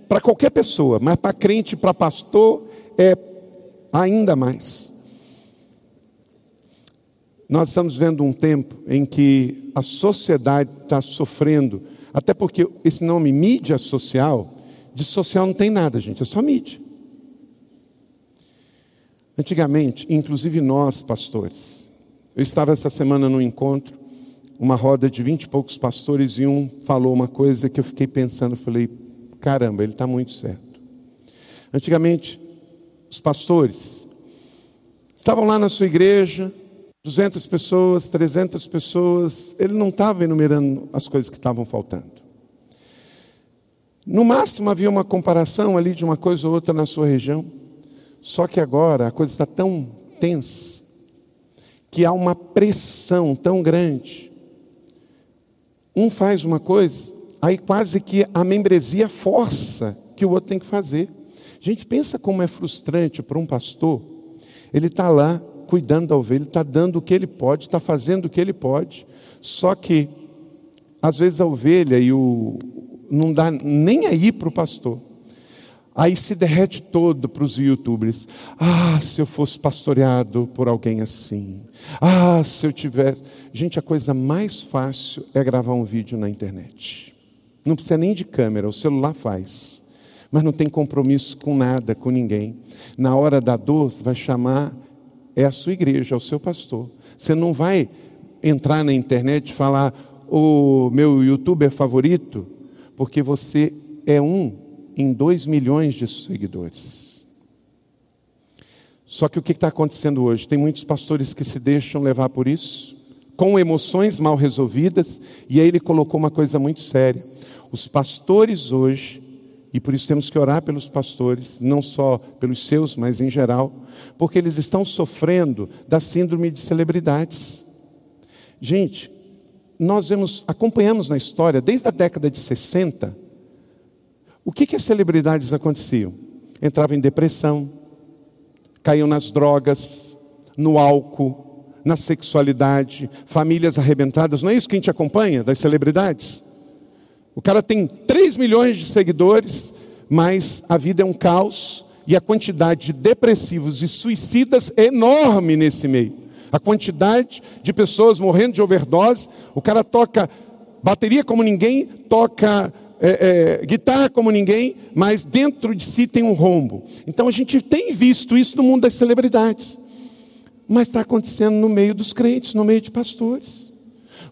A: para qualquer pessoa, mas para crente, para pastor, é ainda mais. Nós estamos vendo um tempo em que a sociedade está sofrendo, até porque esse nome mídia social, de social não tem nada, gente, é só mídia. Antigamente, inclusive nós, pastores, eu estava essa semana num encontro, uma roda de vinte e poucos pastores, e um falou uma coisa que eu fiquei pensando, falei, caramba, ele está muito certo. Antigamente, os pastores, estavam lá na sua igreja, 200 pessoas, 300 pessoas, ele não estava enumerando as coisas que estavam faltando. No máximo havia uma comparação ali de uma coisa ou outra na sua região. Só que agora a coisa está tão tensa que há uma pressão tão grande. Um faz uma coisa, aí quase que a membresia força que o outro tem que fazer. Gente, pensa como é frustrante para um pastor. Ele está lá cuidando da ovelha, está dando o que ele pode, está fazendo o que ele pode. Só que, às vezes, a ovelha e o, não dá nem aí para o pastor. Aí se derrete todo para os youtubers. Ah, se eu fosse pastoreado por alguém assim. Ah, se eu tivesse. Gente, a coisa mais fácil é gravar um vídeo na internet. Não precisa nem de câmera, o celular faz. Mas não tem compromisso com nada, com ninguém. Na hora da dor, você vai chamar, é a sua igreja, é o seu pastor. Você não vai entrar na internet e falar, o meu youtuber favorito, porque você é um em dois milhões de seguidores. Só que o que está acontecendo hoje? Tem muitos pastores que se deixam levar por isso, com emoções mal resolvidas, e aí ele colocou uma coisa muito séria. Os pastores hoje, e por isso temos que orar pelos pastores, não só pelos seus, mas em geral, porque eles estão sofrendo da síndrome de celebridades. Gente, nós vemos, acompanhamos na história, desde a década de 60, o que, que as celebridades aconteciam? Entravam em depressão, caíam nas drogas, no álcool, na sexualidade, famílias arrebentadas. Não é isso que a gente acompanha das celebridades? O cara tem 3 milhões de seguidores, mas a vida é um caos e a quantidade de depressivos e suicidas é enorme nesse meio. A quantidade de pessoas morrendo de overdose, o cara toca bateria como ninguém, toca é, é, guitarra como ninguém, mas dentro de si tem um rombo. Então a gente tem visto isso no mundo das celebridades, mas está acontecendo no meio dos crentes, no meio de pastores,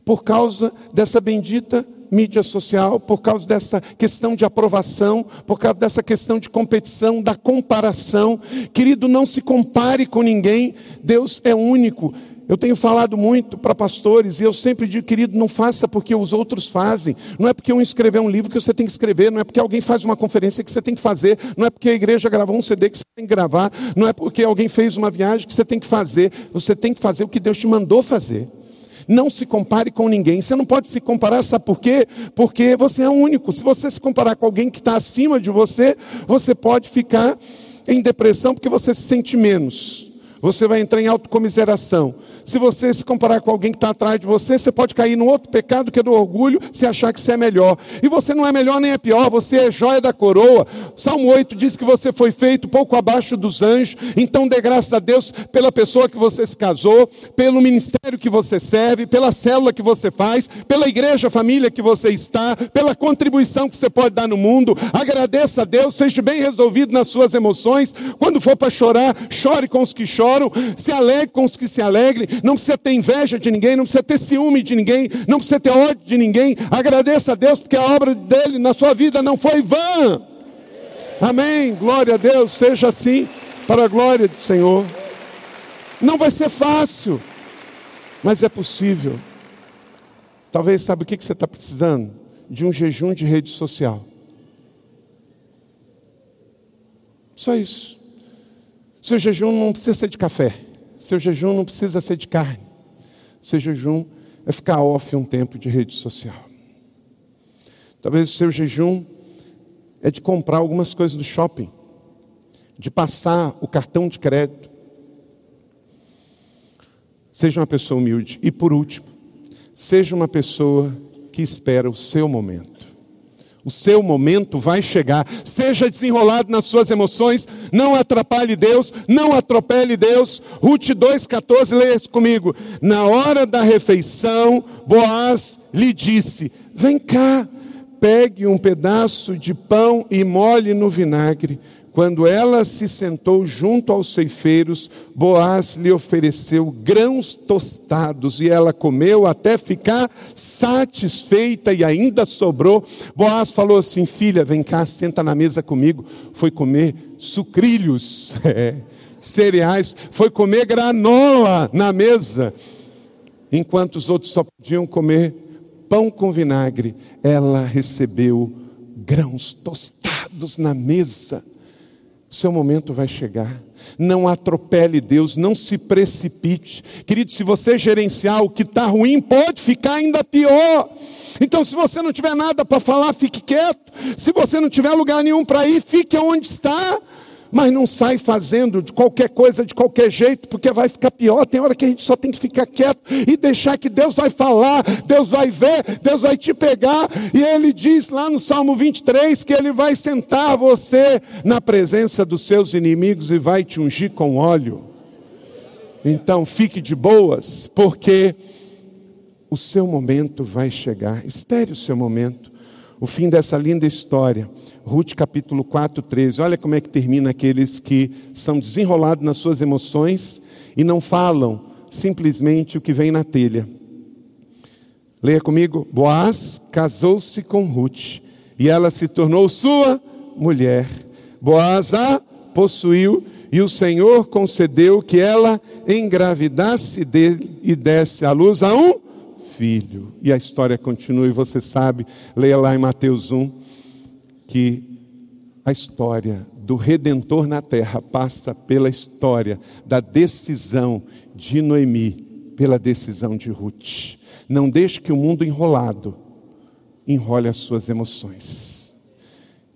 A: por causa dessa bendita mídia social, por causa dessa questão de aprovação, por causa dessa questão de competição, da comparação. Querido, não se compare com ninguém, Deus é único. Eu tenho falado muito para pastores e eu sempre digo, querido, não faça porque os outros fazem. Não é porque um escreveu um livro que você tem que escrever, não é porque alguém faz uma conferência que você tem que fazer, não é porque a igreja gravou um CD que você tem que gravar, não é porque alguém fez uma viagem que você tem que fazer. Você tem que fazer o que Deus te mandou fazer. Não se compare com ninguém. Você não pode se comparar, sabe por quê? Porque você é único. Se você se comparar com alguém que está acima de você, você pode ficar em depressão porque você se sente menos. Você vai entrar em autocomiseração. Se você se comparar com alguém que está atrás de você, você pode cair no outro pecado que é do orgulho, se achar que você é melhor. E você não é melhor nem é pior, você é joia da coroa. Salmo 8 diz que você foi feito pouco abaixo dos anjos. Então dê graças a Deus pela pessoa que você se casou, pelo ministério que você serve, pela célula que você faz, pela igreja, família que você está, pela contribuição que você pode dar no mundo. Agradeça a Deus, seja bem resolvido nas suas emoções. Quando for para chorar, chore com os que choram, se alegre com os que se alegrem não precisa ter inveja de ninguém, não precisa ter ciúme de ninguém, não precisa ter ódio de ninguém. Agradeça a Deus, porque a obra dele na sua vida não foi vã. Amém. Glória a Deus, seja assim, para a glória do Senhor. Não vai ser fácil, mas é possível. Talvez sabe o que você está precisando? De um jejum de rede social. Só isso. Seu jejum não precisa ser de café. Seu jejum não precisa ser de carne. Seu jejum é ficar off um tempo de rede social. Talvez seu jejum é de comprar algumas coisas do shopping, de passar o cartão de crédito. Seja uma pessoa humilde. E por último, seja uma pessoa que espera o seu momento. O seu momento vai chegar. Seja desenrolado nas suas emoções, não atrapalhe Deus, não atropele Deus. Ruth 2,14, leia comigo. Na hora da refeição, Boaz lhe disse: Vem cá, pegue um pedaço de pão e molhe no vinagre. Quando ela se sentou junto aos ceifeiros, Boaz lhe ofereceu grãos tostados e ela comeu até ficar satisfeita e ainda sobrou. Boaz falou assim: Filha, vem cá, senta na mesa comigo. Foi comer sucrilhos, [LAUGHS] é, cereais, foi comer granola na mesa, enquanto os outros só podiam comer pão com vinagre. Ela recebeu grãos tostados na mesa. Seu momento vai chegar. Não atropele Deus, não se precipite. Querido, se você gerenciar o que está ruim, pode ficar ainda pior. Então, se você não tiver nada para falar, fique quieto. Se você não tiver lugar nenhum para ir, fique onde está mas não sai fazendo de qualquer coisa de qualquer jeito, porque vai ficar pior. Tem hora que a gente só tem que ficar quieto e deixar que Deus vai falar, Deus vai ver, Deus vai te pegar. E ele diz lá no Salmo 23 que ele vai sentar você na presença dos seus inimigos e vai te ungir com óleo. Então fique de boas, porque o seu momento vai chegar. Espere o seu momento. O fim dessa linda história Ruth capítulo 4, 13. Olha como é que termina aqueles que são desenrolados nas suas emoções e não falam simplesmente o que vem na telha. Leia comigo. Boaz casou-se com Ruth e ela se tornou sua mulher. Boaz a possuiu e o Senhor concedeu que ela engravidasse dele e desse à luz a um filho. E a história continua e você sabe, leia lá em Mateus 1 que a história do redentor na terra passa pela história da decisão de Noemi, pela decisão de Ruth. Não deixe que o mundo enrolado enrole as suas emoções.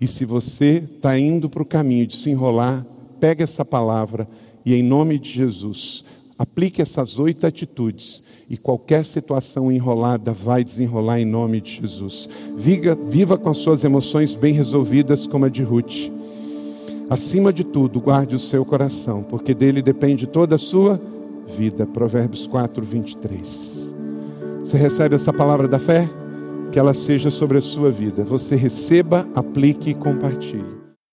A: E se você está indo para o caminho de se enrolar, pega essa palavra e, em nome de Jesus, aplique essas oito atitudes e qualquer situação enrolada vai desenrolar em nome de Jesus. Viva, viva com as suas emoções bem resolvidas, como a de Ruth. Acima de tudo, guarde o seu coração, porque dele depende toda a sua vida. Provérbios 4, 23. Você recebe essa palavra da fé? Que ela seja sobre a sua vida. Você receba, aplique e compartilhe.